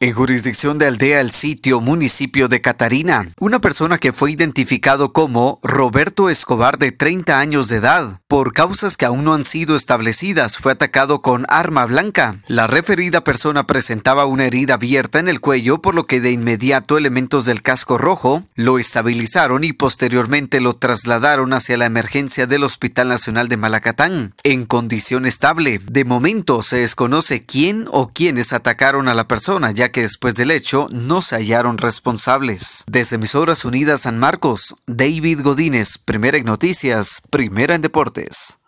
En jurisdicción de Aldea El Sitio, municipio de Catarina, una persona que fue identificado como Roberto Escobar de 30 años de edad, por causas que aún no han sido establecidas, fue atacado con arma blanca. La referida persona presentaba una herida abierta en el cuello, por lo que de inmediato elementos del casco rojo lo estabilizaron y posteriormente lo trasladaron hacia la emergencia del Hospital Nacional de Malacatán, en condición estable. De momento se desconoce quién o quiénes atacaron a la persona, ya que después del hecho no se hallaron responsables. Desde Emisoras Unidas San Marcos, David Godínez, Primera en Noticias, Primera en Deportes.